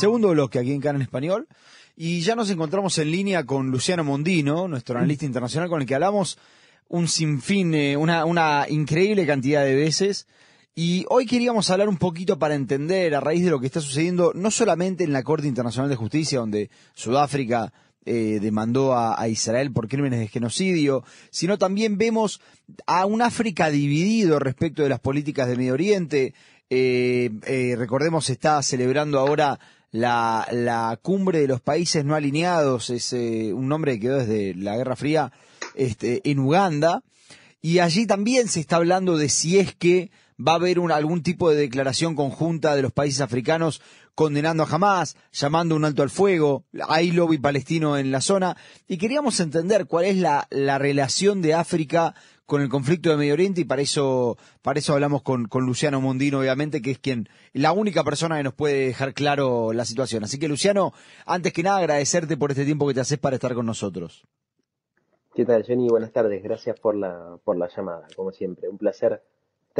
Segundo bloque aquí en Canal Español. Y ya nos encontramos en línea con Luciano Mondino, nuestro analista internacional, con el que hablamos un sinfín, eh, una, una increíble cantidad de veces. Y hoy queríamos hablar un poquito para entender, a raíz de lo que está sucediendo, no solamente en la Corte Internacional de Justicia, donde Sudáfrica eh, demandó a, Israel por crímenes de genocidio, sino también vemos a un África dividido respecto de las políticas del Medio Oriente. Eh, eh, recordemos, está celebrando ahora la, la, cumbre de los países no alineados, es un nombre que quedó desde la Guerra Fría, este, en Uganda. Y allí también se está hablando de si es que va a haber algún tipo de declaración conjunta de los países africanos condenando a Hamas, llamando un alto al fuego, hay lobby palestino en la zona, y queríamos entender cuál es la, relación de África con el conflicto de Medio Oriente y para eso, para eso hablamos con, Luciano Mondino, obviamente, que es quien, la única persona que nos puede dejar claro la situación. Así que Luciano, antes que nada agradecerte por este tiempo que te haces para estar con nosotros. ¿Qué tal, Johnny? Buenas tardes. Gracias por la, por la llamada, como siempre. Un placer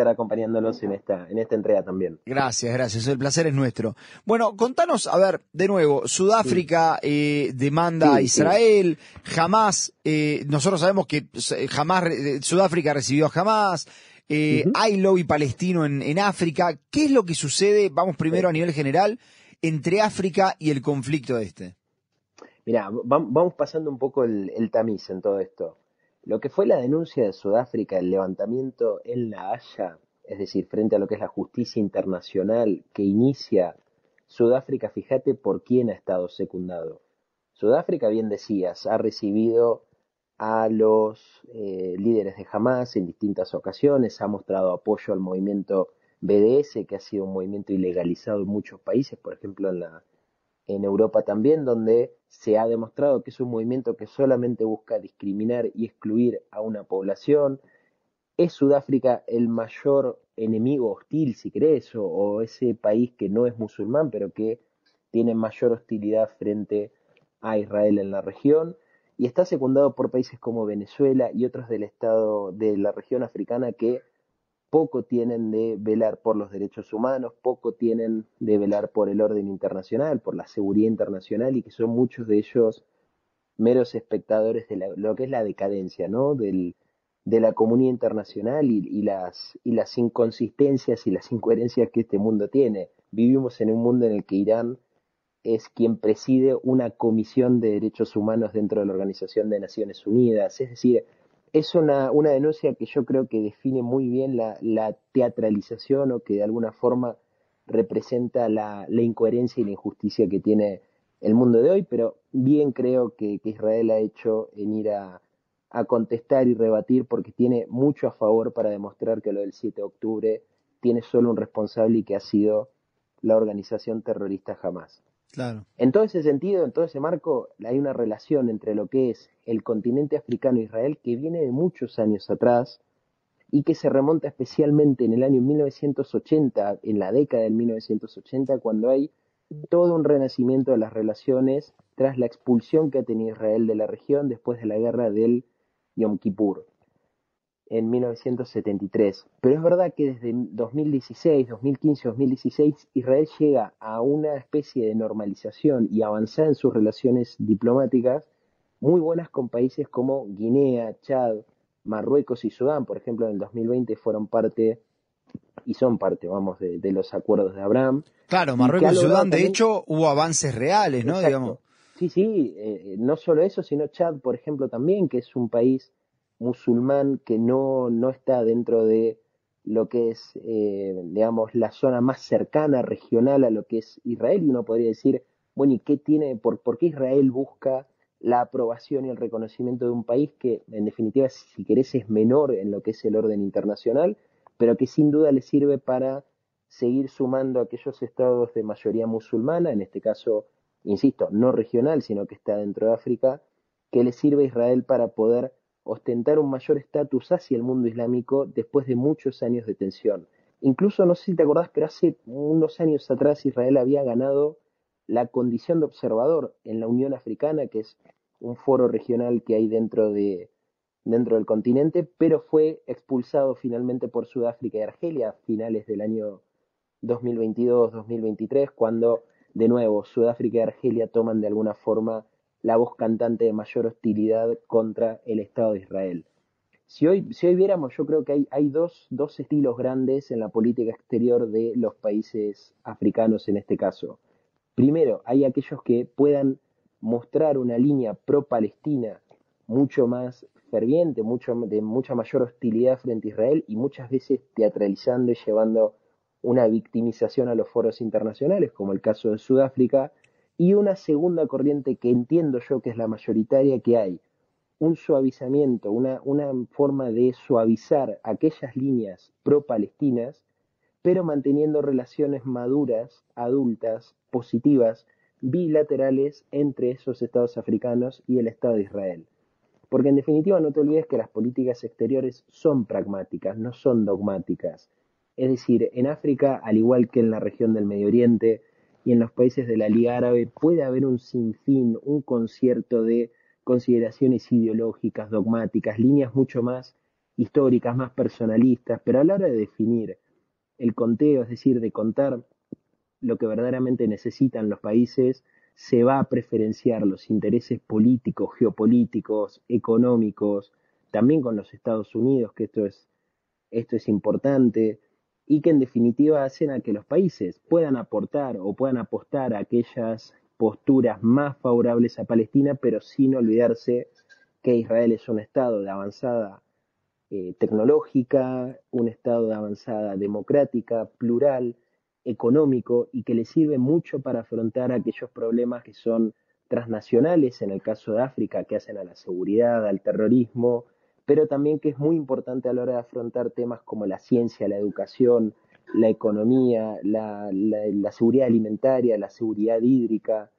estar acompañándonos en esta, en esta entrega también. Gracias, gracias. El placer es nuestro. Bueno, contanos, a ver, de nuevo, Sudáfrica eh, demanda a Israel, jamás, eh, nosotros sabemos que jamás, Sudáfrica recibió jamás, eh, hay lobby palestino en, en África. ¿Qué es lo que sucede, vamos primero a nivel general, entre África y el conflicto este? Mira, vamos pasando un poco el, el tamiz en todo esto. Lo que fue la denuncia de Sudáfrica, el levantamiento en La Haya, es decir, frente a lo que es la justicia internacional que inicia Sudáfrica, fíjate por quién ha estado secundado. Sudáfrica, bien decías, ha recibido a los eh, líderes de Hamas en distintas ocasiones, ha mostrado apoyo al movimiento BDS, que ha sido un movimiento ilegalizado en muchos países, por ejemplo en la en Europa también, donde se ha demostrado que es un movimiento que solamente busca discriminar y excluir a una población. ¿Es Sudáfrica el mayor enemigo hostil, si crees, o, ese país que no es musulmán, pero que tiene mayor hostilidad frente a Israel en la región? Y está secundado por países como Venezuela y otros del estado de la región africana que poco tienen de velar por los derechos humanos, poco tienen de velar por el orden internacional, por la seguridad internacional y que son muchos de ellos meros espectadores de lo que es la decadencia, ¿no? Del, de la comunidad internacional y, las, y las inconsistencias y las incoherencias que este mundo tiene. Vivimos en un mundo en el que Irán es quien preside una comisión de derechos humanos dentro de la Organización de Naciones Unidas, es decir, es una, una denuncia que yo creo que define muy bien la, la teatralización o que de alguna forma representa la, la, incoherencia y la injusticia que tiene el mundo de hoy, pero bien creo que, Israel ha hecho en ir a, a, contestar y rebatir porque tiene mucho a favor para demostrar que lo del 7 de octubre tiene solo un responsable y que ha sido la organización terrorista jamás. En todo ese sentido, en todo ese marco, hay una relación entre lo que es el continente africano e Israel que viene de muchos años atrás y que se remonta especialmente en el año 1980, en la década del 1980, cuando hay todo un renacimiento de las relaciones tras la expulsión que ha tenido Israel de la región después de la guerra del Yom Kippur en 1973. Pero es verdad que desde 2016, 2015, 2016, Israel llega a una especie de normalización y avanzar en sus relaciones diplomáticas muy buenas con países como Guinea, Chad, Marruecos y Sudán. Por ejemplo, en el 2020 fueron parte y son parte, vamos, de, los acuerdos de Abraham. Claro, Marruecos y Sudán, de hecho, hubo avances reales, ¿no? Digamos. Sí, sí, eh, no solo eso, sino Chad, por ejemplo, también, que es un país musulmán que no, no está dentro de lo que es, eh, digamos, la zona más cercana regional a lo que es Israel, y uno podría decir, bueno, ¿y qué tiene, por, por qué Israel busca la aprobación y el reconocimiento de un país que, en definitiva, si querés, es menor en lo que es el orden internacional, pero que sin duda le sirve para seguir sumando a aquellos estados de mayoría musulmana, en este caso, insisto, no regional, sino que está dentro de África, que le sirve a Israel para poder ostentar un mayor estatus hacia el mundo islámico después de muchos años de tensión. Incluso, no sé si te acordás, pero hace unos años atrás Israel había ganado la condición de observador en la Unión Africana, que es un foro regional que hay dentro, de, dentro del continente, pero fue expulsado finalmente por Sudáfrica y Argelia a finales del año 2022-2023, cuando de nuevo, Sudáfrica y Argelia toman de alguna forma la voz cantante de mayor hostilidad contra el Estado de Israel. Si hoy, si hoy viéramos, yo creo que hay, hay dos, dos estilos grandes en la política exterior de los países africanos en este caso. Primero, hay aquellos que puedan mostrar una línea pro-palestina mucho más ferviente, mucho, de mucha mayor hostilidad frente a Israel y muchas veces teatralizando y llevando una victimización a los foros internacionales, como el caso de Sudáfrica, y una segunda corriente que entiendo yo que es la mayoritaria que hay, un suavizamiento, una, una forma de suavizar aquellas líneas pro-palestinas, pero manteniendo relaciones maduras, adultas, positivas, bilaterales entre esos estados africanos y el Estado de Israel. Porque en definitiva no te olvides que las políticas exteriores son pragmáticas, no son dogmáticas. Es decir, en África, al igual que en la región del Medio Oriente y en los países de la Liga Árabe, puede haber un sinfín, un concierto de consideraciones ideológicas, dogmáticas, líneas mucho más históricas, más personalistas, pero a la hora de definir el conteo, es decir, de contar lo que verdaderamente necesitan los países, se va a preferenciar los intereses políticos, geopolíticos, económicos, también con los Estados Unidos, que esto es, esto es importante, y que en definitiva hacen a que los países puedan aportar o puedan apostar a aquellas posturas más favorables a Palestina, pero sin olvidarse que Israel es un estado de avanzada eh, tecnológica, un estado de avanzada democrática, plural, económico y que le sirve mucho para afrontar aquellos problemas que son transnacionales, en el caso de África, que hacen a la seguridad, al terrorismo, pero también que es muy importante a la hora de afrontar temas como la ciencia, la educación, la economía, la, seguridad alimentaria, la seguridad hídrica,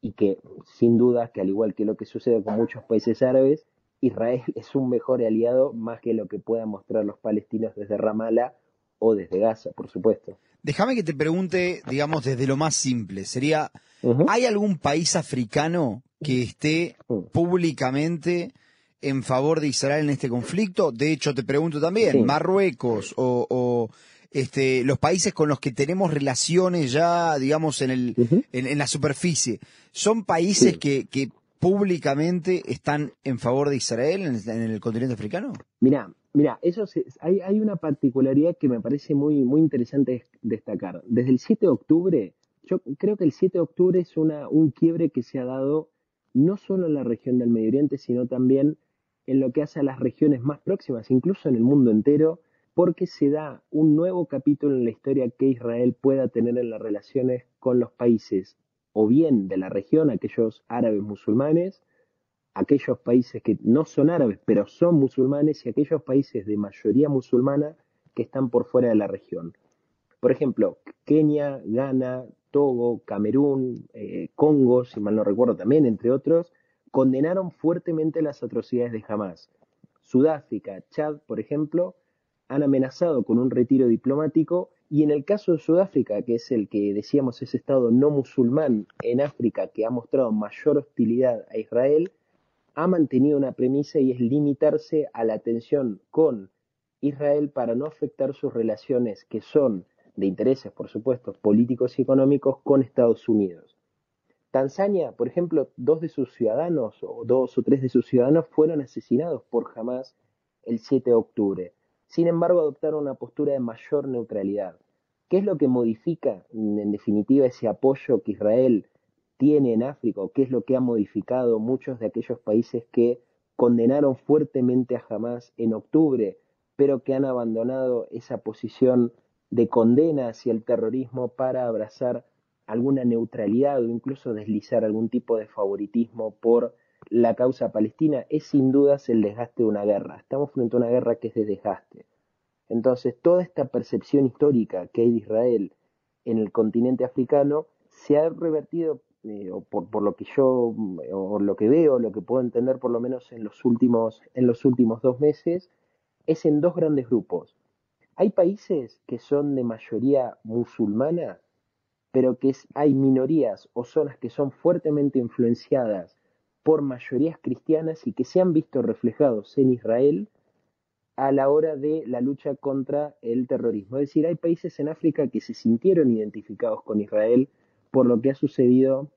y que sin duda que al igual que lo que sucede con muchos países árabes, Israel es un mejor aliado más que lo que puedan mostrar los palestinos desde Ramallah o desde Gaza, por supuesto. Déjame que te pregunte, digamos, desde lo más simple. Sería, ¿hay algún país africano que esté públicamente en favor de Israel en este conflicto? De hecho, te pregunto también, Marruecos o este, los países con los que tenemos relaciones ya, digamos, en, el, en, la superficie, ¿son países que, que, públicamente están en favor de Israel en, el continente africano? Mira, mira, eso hay, hay una particularidad que me parece muy, muy interesante destacar. Desde el 7 de octubre, yo creo que el 7 de octubre es una, un quiebre que se ha dado no solo en la región del Medio Oriente, sino también en lo que hace a las regiones más próximas, incluso en el mundo entero, porque se da un nuevo capítulo en la historia que Israel pueda tener en las relaciones con los países, o bien de la región, aquellos árabes musulmanes, aquellos países que no son árabes, pero son musulmanes, y aquellos países de mayoría musulmana que están por fuera de la región. Por ejemplo, Kenia, Ghana, Togo, Camerún, eh, Congo, si mal no recuerdo también, entre otros, condenaron fuertemente las atrocidades de Hamas. Sudáfrica, Chad, por ejemplo, han amenazado con un retiro diplomático y en el caso de Sudáfrica, que es el que decíamos ese Estado no musulmán en África que ha mostrado mayor hostilidad a Israel, ha mantenido una premisa y es limitarse a la tensión con Israel para no afectar sus relaciones que son de intereses, por supuesto, políticos y económicos con Estados Unidos. Tanzania, por ejemplo, dos de sus ciudadanos o dos o tres de sus ciudadanos fueron asesinados por Hamas el 7 de octubre. Sin embargo, adoptaron una postura de mayor neutralidad. ¿Qué es lo que modifica, en definitiva, ese apoyo que Israel tiene en África qué es lo que ha modificado muchos de aquellos países que condenaron fuertemente a Hamas en octubre, pero que han abandonado esa posición de condena hacia el terrorismo para abrazar alguna neutralidad o incluso deslizar algún tipo de favoritismo por la causa palestina es sin dudas el desgaste de una guerra. Estamos frente a una guerra que es de desgaste. Entonces, toda esta percepción histórica que hay de Israel en el continente africano se ha revertido, eh, por, por, lo que yo, o lo que veo, lo que puedo entender por lo menos en los últimos, en los últimos dos meses, es en dos grandes grupos. Hay países que son de mayoría musulmana, pero que hay minorías o zonas que son fuertemente influenciadas por mayorías cristianas y que se han visto reflejados en Israel a la hora de la lucha contra el terrorismo. Es decir, hay países en África que se sintieron identificados con Israel por lo que ha sucedido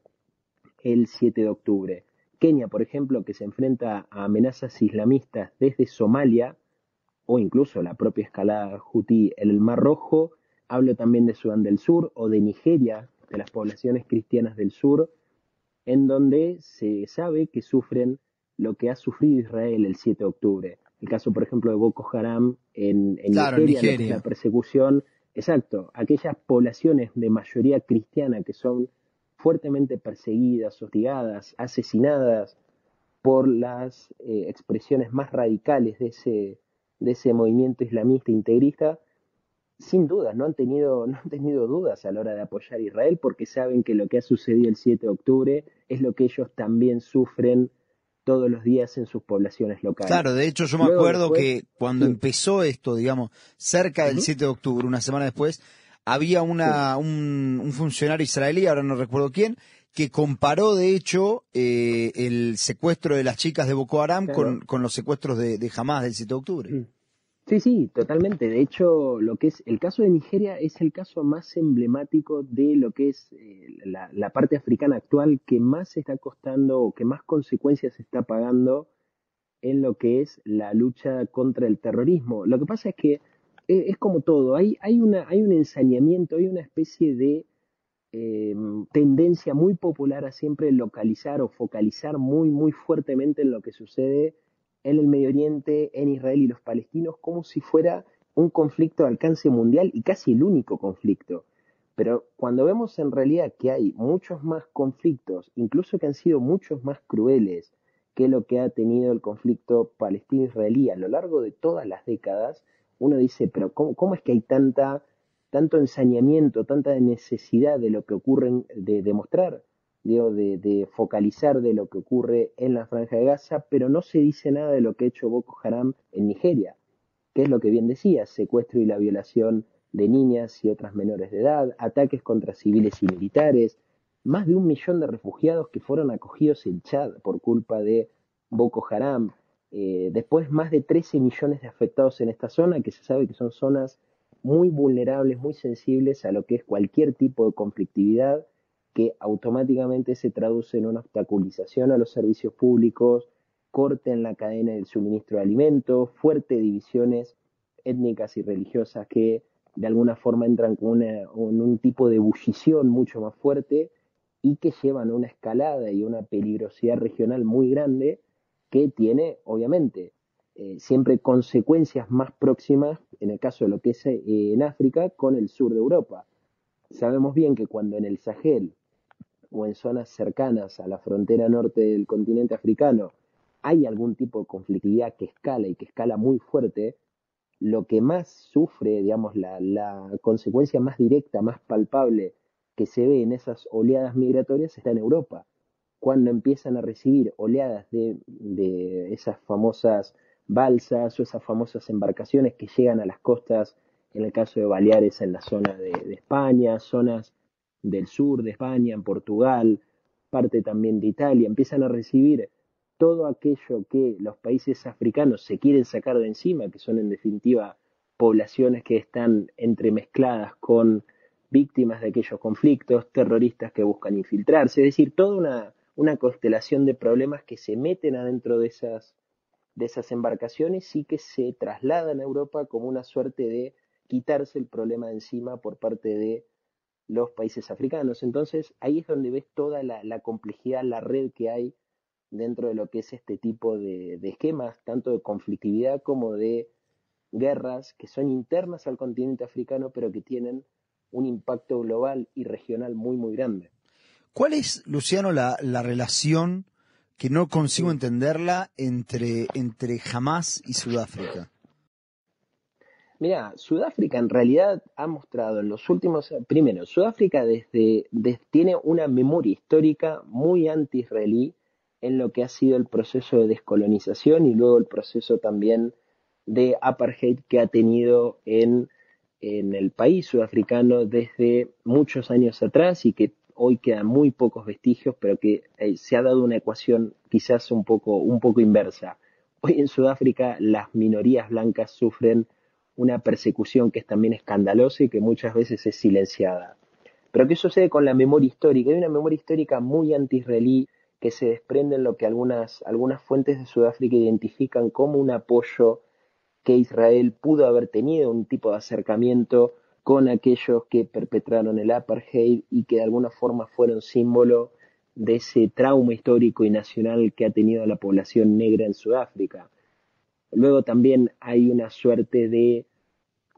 el 7 de octubre. Kenia, por ejemplo, que se enfrenta a amenazas islamistas desde Somalia, o incluso la propia escalada hutí en el Mar Rojo, hablo también de Sudán del Sur o de Nigeria, de las poblaciones cristianas del sur, en donde se sabe que sufren lo que ha sufrido Israel el 7 de octubre. El caso, por ejemplo, de Boko Haram en, Nigeria, la persecución, exacto, aquellas poblaciones de mayoría cristiana que son fuertemente perseguidas, hostigadas, asesinadas por las eh, expresiones más radicales de ese, de ese movimiento islamista integrista, sin dudas, no han, tenido, no han tenido dudas a la hora de apoyar a Israel porque saben que lo que ha sucedido el 7 de octubre es lo que ellos también sufren todos los días en sus poblaciones locales. Claro, de hecho yo me acuerdo que cuando empezó esto, digamos, cerca del 7 de octubre, una semana después, había una, un, funcionario israelí, ahora no recuerdo quién, que comparó de hecho eh, el secuestro de las chicas de Boko Haram con, con, los secuestros de, de Hamas del 7 de octubre. Mm. Sí, sí, totalmente. De hecho, lo que es el caso de Nigeria es el caso más emblemático de lo que es eh, la, parte africana actual que más está costando o que más consecuencias está pagando en lo que es la lucha contra el terrorismo. Lo que pasa es que eh, es, como todo, hay, hay, una, hay un ensañamiento, hay una especie de em, tendencia muy popular a siempre localizar o focalizar muy, muy fuertemente en lo que sucede en el Medio Oriente, en Israel y los palestinos, como si fuera un conflicto de alcance mundial y casi el único conflicto. Pero cuando vemos en realidad que hay muchos más conflictos, incluso que han sido muchos más crueles que lo que ha tenido el conflicto palestino-israelí a lo largo de todas las décadas, uno dice, pero ¿cómo, es que hay tanta, tanto ensañamiento, tanta necesidad de lo que ocurre, de demostrar de, focalizar de lo que ocurre en la franja de Gaza, pero no se dice nada de lo que ha hecho Boko Haram en Nigeria, que es lo que bien decía, secuestro y la violación de niñas y otras menores de edad, ataques contra civiles y militares, más de un millón de refugiados que fueron acogidos en Chad por culpa de Boko Haram, eh, después más de 13 millones de afectados en esta zona, que se sabe que son zonas muy vulnerables, muy sensibles a lo que es cualquier tipo de conflictividad, que automáticamente se traduce en una obstaculización a los servicios públicos, corte en la cadena del suministro de alimentos, fuertes divisiones étnicas y religiosas que de alguna forma entran con, un tipo de ebullición mucho más fuerte y que llevan a una escalada y una peligrosidad regional muy grande que tiene, obviamente, eh, siempre consecuencias más próximas, en el caso de lo que es eh, en África, con el sur de Europa. Sabemos bien que cuando en el Sahel o en zonas cercanas a la frontera norte del continente africano hay algún tipo de conflictividad que escala y que escala muy fuerte, lo que más sufre, digamos, la, consecuencia más directa, más palpable que se ve en esas oleadas migratorias está en Europa. Cuando empiezan a recibir oleadas de, de esas famosas balsas o esas famosas embarcaciones que llegan a las costas, en el caso de Baleares, en la zona de, de España, zonas del sur de España, en Portugal, parte también de Italia, empiezan a recibir todo aquello que los países africanos se quieren sacar de encima, que son en definitiva poblaciones que están entremezcladas con víctimas de aquellos conflictos, terroristas que buscan infiltrarse, es decir, toda una, una constelación de problemas que se meten adentro de esas, de esas embarcaciones y que se trasladan a Europa como una suerte de quitarse el problema de encima por parte de los países africanos. Entonces ahí es donde ves toda la, complejidad, la red que hay dentro de lo que es este tipo de, esquemas, tanto de conflictividad como de guerras que son internas al continente africano, pero que tienen un impacto global y regional muy, muy grande. ¿Cuál es, Luciano, la, la relación que no consigo entenderla entre, entre Hamas y Sudáfrica? Mira, Sudáfrica en realidad ha mostrado en los últimos, primero, Sudáfrica desde, tiene una memoria histórica muy anti-israelí en lo que ha sido el proceso de descolonización y luego el proceso también de apartheid que ha tenido en, en el país sudafricano desde muchos años atrás y que hoy quedan muy pocos vestigios, pero que eh, se ha dado una ecuación quizás un poco, un poco inversa. Hoy en Sudáfrica las minorías blancas sufren una persecución que es también escandalosa y que muchas veces es silenciada. Pero ¿qué sucede con la memoria histórica? Hay una memoria histórica muy anti-israelí que se desprende en lo que algunas, algunas fuentes de Sudáfrica identifican como un apoyo que Israel pudo haber tenido, un tipo de acercamiento con aquellos que perpetraron el apartheid y que de alguna forma fueron símbolo de ese trauma histórico y nacional que ha tenido la población negra en Sudáfrica. Luego también hay una suerte de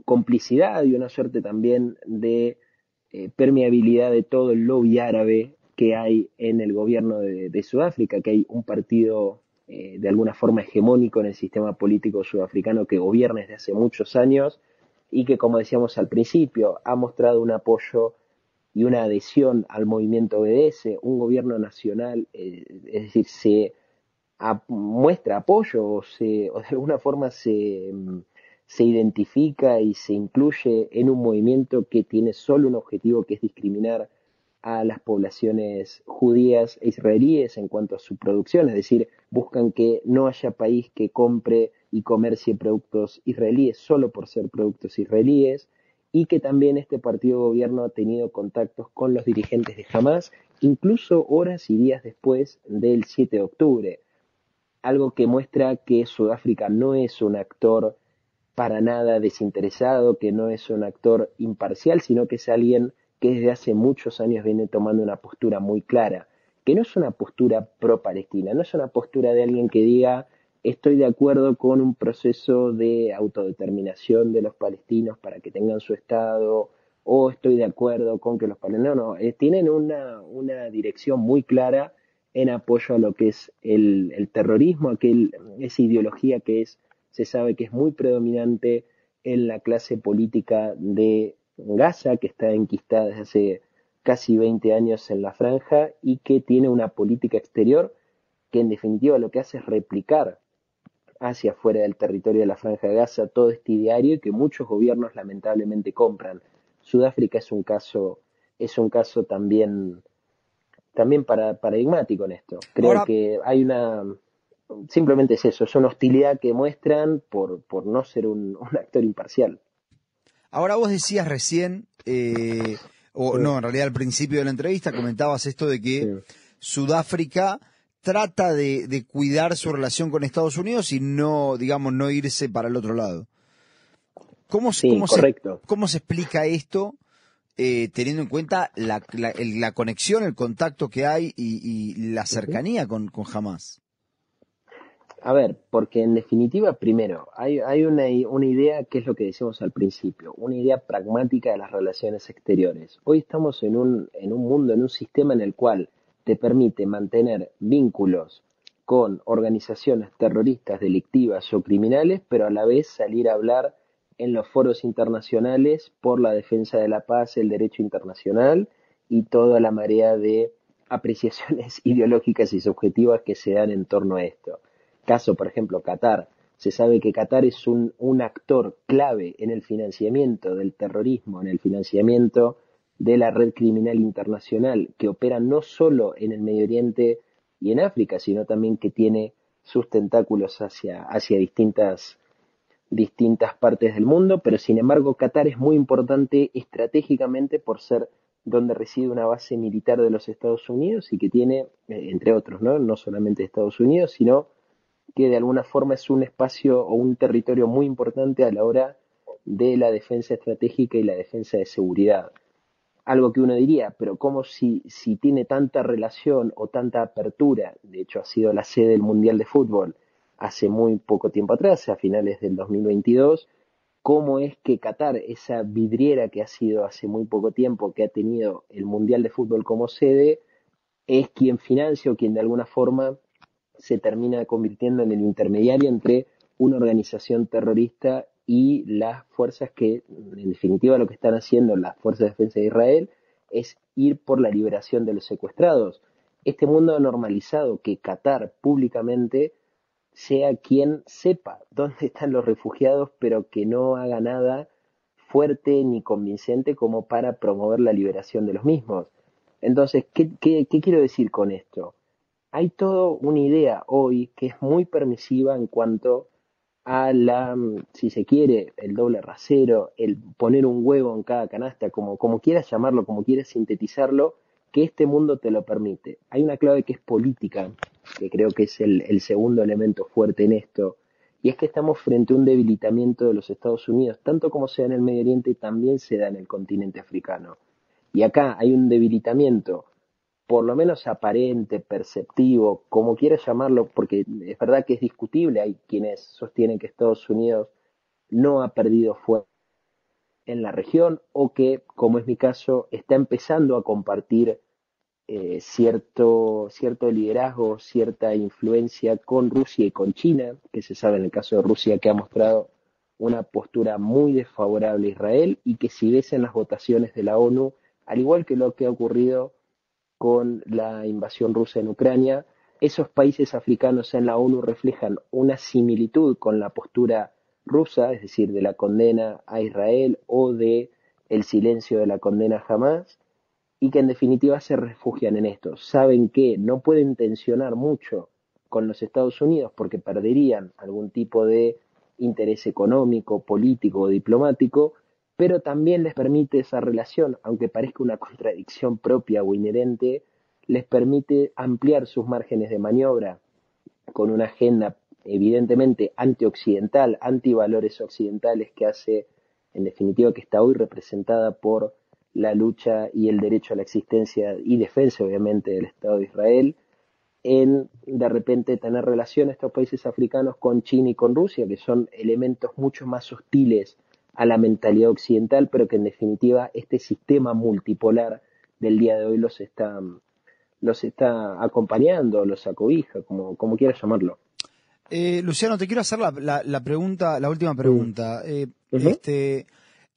complicidad y una suerte también de eh, permeabilidad de todo el lobby árabe que hay en el gobierno de, Sudáfrica, que hay un partido eh, de alguna forma hegemónico en el sistema político sudafricano que gobierna desde hace muchos años y que, como decíamos al principio, ha mostrado un apoyo y una adhesión al movimiento BDS, un gobierno nacional, eh, es decir, se muestra apoyo o, se, o de alguna forma se, se identifica y se incluye en un movimiento que tiene solo un objetivo que es discriminar a las poblaciones judías e israelíes en cuanto a su producción, es decir, buscan que no haya país que compre y comercie productos israelíes solo por ser productos israelíes, y que también este partido de gobierno ha tenido contactos con los dirigentes de Hamas, incluso horas y días después del 7 de octubre, algo que muestra que Sudáfrica no es un actor para nada desinteresado, que no es un actor imparcial, sino que es alguien que desde hace muchos años viene tomando una postura muy clara, que no es una postura pro-palestina, no es una postura de alguien que diga estoy de acuerdo con un proceso de autodeterminación de los palestinos para que tengan su Estado, o estoy de acuerdo con que los palestinos, no, no, eh, tienen una, una, dirección muy clara en apoyo a lo que es el, terrorismo, aquel, esa ideología que es, se sabe que es muy predominante en la clase política de Gaza, que está enquistada desde hace casi 20 años en la franja y que tiene una política exterior que en definitiva lo que hace es replicar hacia afuera del territorio de la franja de Gaza todo este ideario y que muchos gobiernos lamentablemente compran. Sudáfrica es un caso, es un caso también, también para, paradigmático en esto. Creo que hay una, simplemente es eso, es una hostilidad que muestran por, por no ser un actor imparcial. Ahora vos decías recién, eh, o no, en realidad al principio de la entrevista comentabas esto de que Sudáfrica trata de, cuidar su relación con Estados Unidos y no, digamos, no irse para el otro lado. ¿Cómo, cómo, se, ¿cómo se, explica esto eh, teniendo en cuenta la, la, conexión, el contacto que hay y, la cercanía con, con Hamas? A ver, porque en definitiva, primero, hay, hay una, una, idea que es lo que decimos al principio, una idea pragmática de las relaciones exteriores. Hoy estamos en un, en un mundo, en un sistema en el cual te permite mantener vínculos con organizaciones terroristas, delictivas o criminales, pero a la vez salir a hablar en los foros internacionales por la defensa de la paz, el derecho internacional y toda la marea de apreciaciones ideológicas y subjetivas que se dan en torno a esto caso, por ejemplo, Qatar. Se sabe que Qatar es un, un actor clave en el financiamiento del terrorismo, en el financiamiento de la red criminal internacional que opera no solo en el Medio Oriente y en África, sino también que tiene sus tentáculos hacia, hacia distintas, distintas partes del mundo, pero sin embargo Qatar es muy importante estratégicamente por ser donde reside una base militar de los Estados Unidos y que tiene, eh, entre otros, ¿no? no solamente Estados Unidos, sino que de alguna forma es un espacio o un territorio muy importante a la hora de la defensa estratégica y la defensa de seguridad. Algo que uno diría, pero ¿cómo si, si tiene tanta relación o tanta apertura? De hecho, ha sido la sede del Mundial de Fútbol hace muy poco tiempo atrás, a finales del 2022. ¿Cómo es que Qatar, esa vidriera que ha sido hace muy poco tiempo, que ha tenido el Mundial de Fútbol como sede, es quien financia o quien de alguna forma se termina convirtiendo en el intermediario entre una organización terrorista y las fuerzas que, en definitiva, lo que están haciendo las fuerzas de defensa de Israel es ir por la liberación de los secuestrados. Este mundo ha normalizado que Qatar públicamente sea quien sepa dónde están los refugiados, pero que no haga nada fuerte ni convincente como para promover la liberación de los mismos. Entonces, ¿qué, qué quiero decir con esto? hay toda una idea hoy que es muy permisiva en cuanto a la, si se quiere, el doble rasero, el poner un huevo en cada canasta, como, como quieras llamarlo, como quieras sintetizarlo, que este mundo te lo permite. Hay una clave que es política, que creo que es el, segundo elemento fuerte en esto, y es que estamos frente a un debilitamiento de los Estados Unidos, tanto como se da en el Medio Oriente, también se da en el continente africano. Y acá hay un debilitamiento, por lo menos aparente, perceptivo, como quieras llamarlo, porque es verdad que es discutible, hay quienes sostienen que Estados Unidos no ha perdido fuerza en la región o que, como es mi caso, está empezando a compartir eh, cierto, cierto liderazgo, cierta influencia con Rusia y con China, que se sabe en el caso de Rusia que ha mostrado una postura muy desfavorable a Israel y que si ves en las votaciones de la ONU, al igual que lo que ha ocurrido con la invasión rusa en Ucrania, esos países africanos en la ONU reflejan una similitud con la postura rusa, es decir, de la condena a Israel o de el silencio de la condena jamás, y que en definitiva se refugian en esto. Saben que no pueden tensionar mucho con los Estados Unidos porque perderían algún tipo de interés económico, político o diplomático, pero también les permite esa relación, aunque parezca una contradicción propia o inherente, les permite ampliar sus márgenes de maniobra con una agenda evidentemente antioccidental, antivalores occidentales que hace, en definitiva, que está hoy representada por la lucha y el derecho a la existencia y defensa, obviamente, del Estado de Israel, en de repente tener relación estos países africanos con China y con Rusia, que son elementos mucho más hostiles a la mentalidad occidental, pero que en definitiva este sistema multipolar del día de hoy los está, los está acompañando, los acobija, como, como quieras llamarlo. Eh, Luciano, te quiero hacer la, la, pregunta, la última pregunta. Eh, este,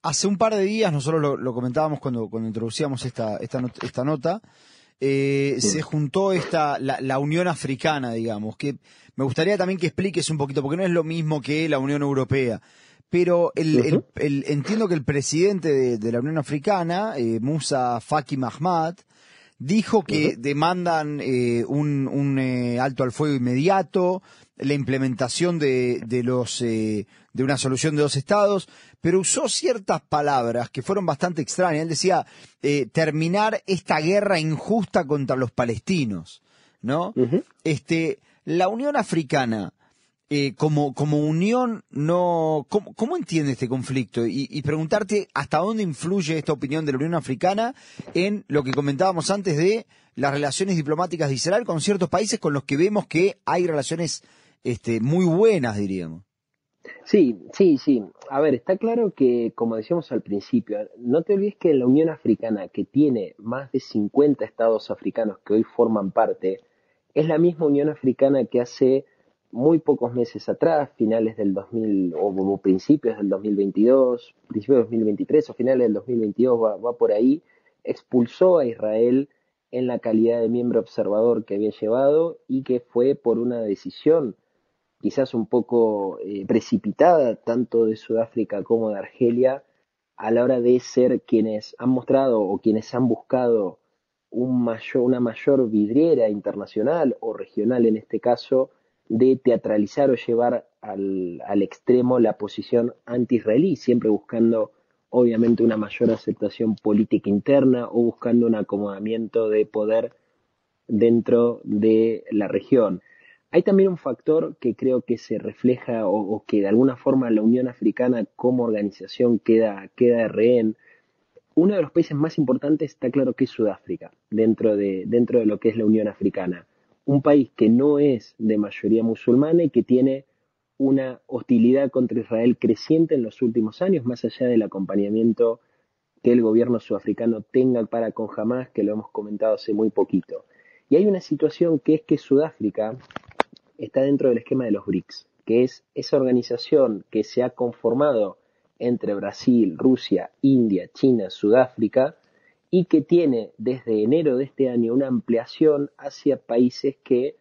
hace un par de días, nosotros lo, comentábamos cuando, cuando introducíamos esta, esta, esta nota, eh, se juntó esta, la, la, Unión Africana, digamos, que me gustaría también que expliques un poquito, porque no es lo mismo que la Unión Europea. Pero el, el, entiendo que el presidente de, la Unión Africana, eh, Musa Faki Mahmad, dijo que demandan eh, un, un eh, alto al fuego inmediato, la implementación de, de los eh, de una solución de dos estados, pero usó ciertas palabras que fueron bastante extrañas. Él decía eh, terminar esta guerra injusta contra los palestinos, ¿no? Este, la Unión Africana eh, como, como unión no, ¿cómo, ¿cómo, entiende este conflicto? Y, y, preguntarte hasta dónde influye esta opinión de la Unión Africana en lo que comentábamos antes de las relaciones diplomáticas de Israel con ciertos países con los que vemos que hay relaciones este, muy buenas, diríamos. Sí, sí, sí. A ver, está claro que, como decíamos al principio, no te olvides que la Unión Africana, que tiene más de 50 estados africanos que hoy forman parte, es la misma Unión Africana que hace muy pocos meses atrás, finales del 2000 o, principios del 2022, principios del 2023 o finales del 2022, va, va por ahí, expulsó a Israel en la calidad de miembro observador que había llevado y que fue por una decisión quizás un poco eh, precipitada, tanto de Sudáfrica como de Argelia, a la hora de ser quienes han mostrado o quienes han buscado un mayor, una mayor vidriera internacional o regional en este caso, de teatralizar o llevar al, al extremo la posición anti-israelí, siempre buscando obviamente una mayor aceptación política interna o buscando un acomodamiento de poder dentro de la región. Hay también un factor que creo que se refleja o, que de alguna forma la Unión Africana como organización queda, queda rehén. Uno de los países más importantes está claro que es Sudáfrica, dentro de, dentro de lo que es la Unión Africana. Un país que no es de mayoría musulmana y que tiene una hostilidad contra Israel creciente en los últimos años, más allá del acompañamiento que el gobierno sudafricano tenga para con Hamas, que lo hemos comentado hace muy poquito. Y hay una situación que es que Sudáfrica está dentro del esquema de los BRICS, que es esa organización que se ha conformado entre Brasil, Rusia, India, China, Sudáfrica, y que tiene desde enero de este año una ampliación hacia países que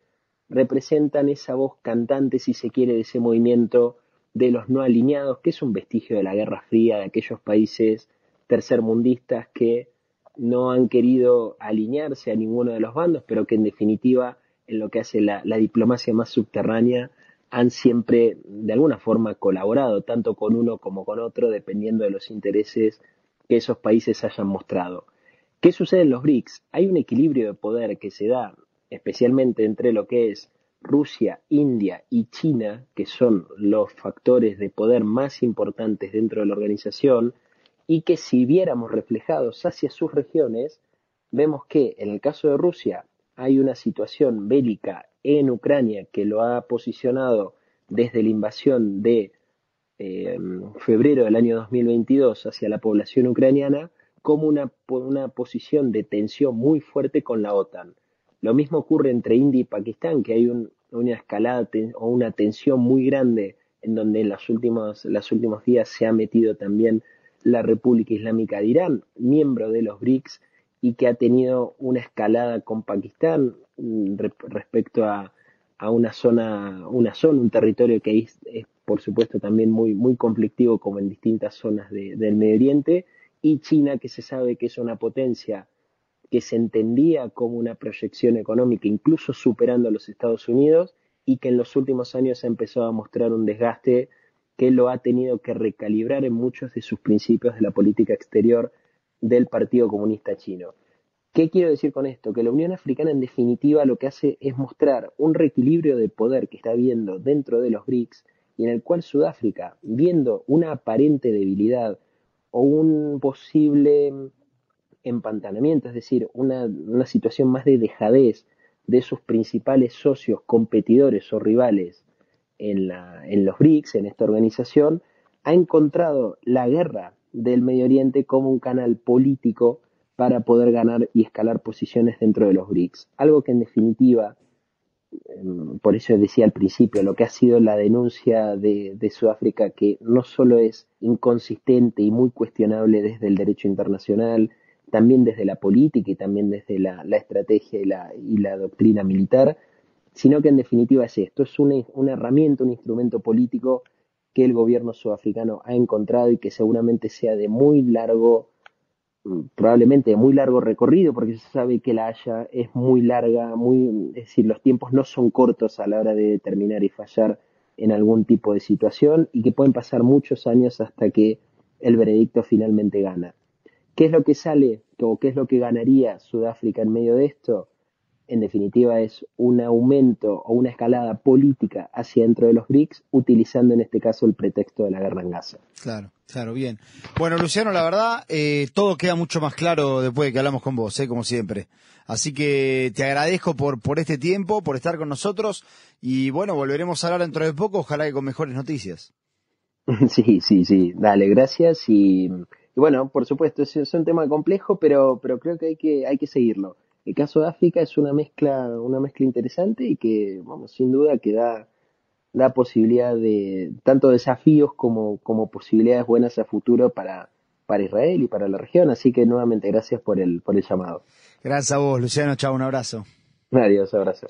representan esa voz cantante, si se quiere, de ese movimiento de los no alineados, que es un vestigio de la Guerra Fría, de aquellos países tercermundistas que no han querido alinearse a ninguno de los bandos, pero que en definitiva en lo que hace la, diplomacia más subterránea, han siempre de alguna forma colaborado tanto con uno como con otro dependiendo de los intereses que esos países hayan mostrado. ¿Qué sucede en los BRICS? Hay un equilibrio de poder que se da especialmente entre lo que es Rusia, India y China, que son los factores de poder más importantes dentro de la organización, y que si viéramos reflejados hacia sus regiones, vemos que en el caso de Rusia hay una situación bélica en Ucrania que lo ha posicionado desde la invasión de eh, febrero del año 2022 hacia la población ucraniana como una, una posición de tensión muy fuerte con la OTAN. Lo mismo ocurre entre India y Pakistán, que hay una escalada o una tensión muy grande en donde en los últimos, los últimos días se ha metido también la República Islámica de Irán, miembro de los BRICS, y que ha tenido una escalada con Pakistán mm, respecto a, una zona, una zona, un territorio que es, es, por supuesto también muy, muy conflictivo como en distintas zonas del Medio Oriente, y China, que se sabe que es una potencia que se entendía como una proyección económica, incluso superando a los Estados Unidos, y que en los últimos años ha empezado a mostrar un desgaste que lo ha tenido que recalibrar en muchos de sus principios de la política exterior del Partido Comunista Chino. ¿Qué quiero decir con esto? Que la Unión Africana en definitiva lo que hace es mostrar un reequilibrio de poder que está viendo dentro de los BRICS y en el cual Sudáfrica, viendo una aparente debilidad o un posible empantanamiento, es decir, una, situación más de dejadez de sus principales socios, competidores o rivales en, la, en los BRICS, en esta organización, ha encontrado la guerra del Medio Oriente como un canal político para poder ganar y escalar posiciones dentro de los BRICS. Algo que en definitiva, por eso decía al principio, lo que ha sido la denuncia de, Sudáfrica, que no solo es inconsistente y muy cuestionable desde el derecho internacional, también desde la política y también desde la, estrategia y la, y la, doctrina militar, sino que en definitiva es esto, es una, una herramienta, un instrumento político que el gobierno sudafricano ha encontrado y que seguramente sea de muy largo probablemente de muy largo recorrido, porque se sabe que la Haya es muy larga, muy, es decir, los tiempos no son cortos a la hora de determinar y fallar en algún tipo de situación y que pueden pasar muchos años hasta que el veredicto finalmente gana. ¿Qué es lo que sale o qué es lo que ganaría Sudáfrica en medio de esto? en definitiva es un aumento o una escalada política hacia dentro de los BRICS, utilizando en este caso el pretexto de la guerra en Gaza. Claro, claro, bien. Bueno, Luciano, la verdad, eh, todo queda mucho más claro después de que hablamos con vos, eh, como siempre. Así que te agradezco por, por este tiempo, por estar con nosotros y bueno, volveremos a hablar dentro de poco, ojalá que con mejores noticias. Sí, sí, sí, dale, gracias y, bueno, por supuesto, es, un tema complejo, pero, pero creo que hay que, hay que seguirlo. El caso de África es una mezcla, una mezcla interesante y que, vamos, sin duda que da, da posibilidad de tanto desafíos como, como posibilidades buenas a futuro para, para Israel y para la región. Así que nuevamente gracias por el, por el llamado. Gracias a vos, Luciano. Chao, un abrazo. Adiós, abrazo.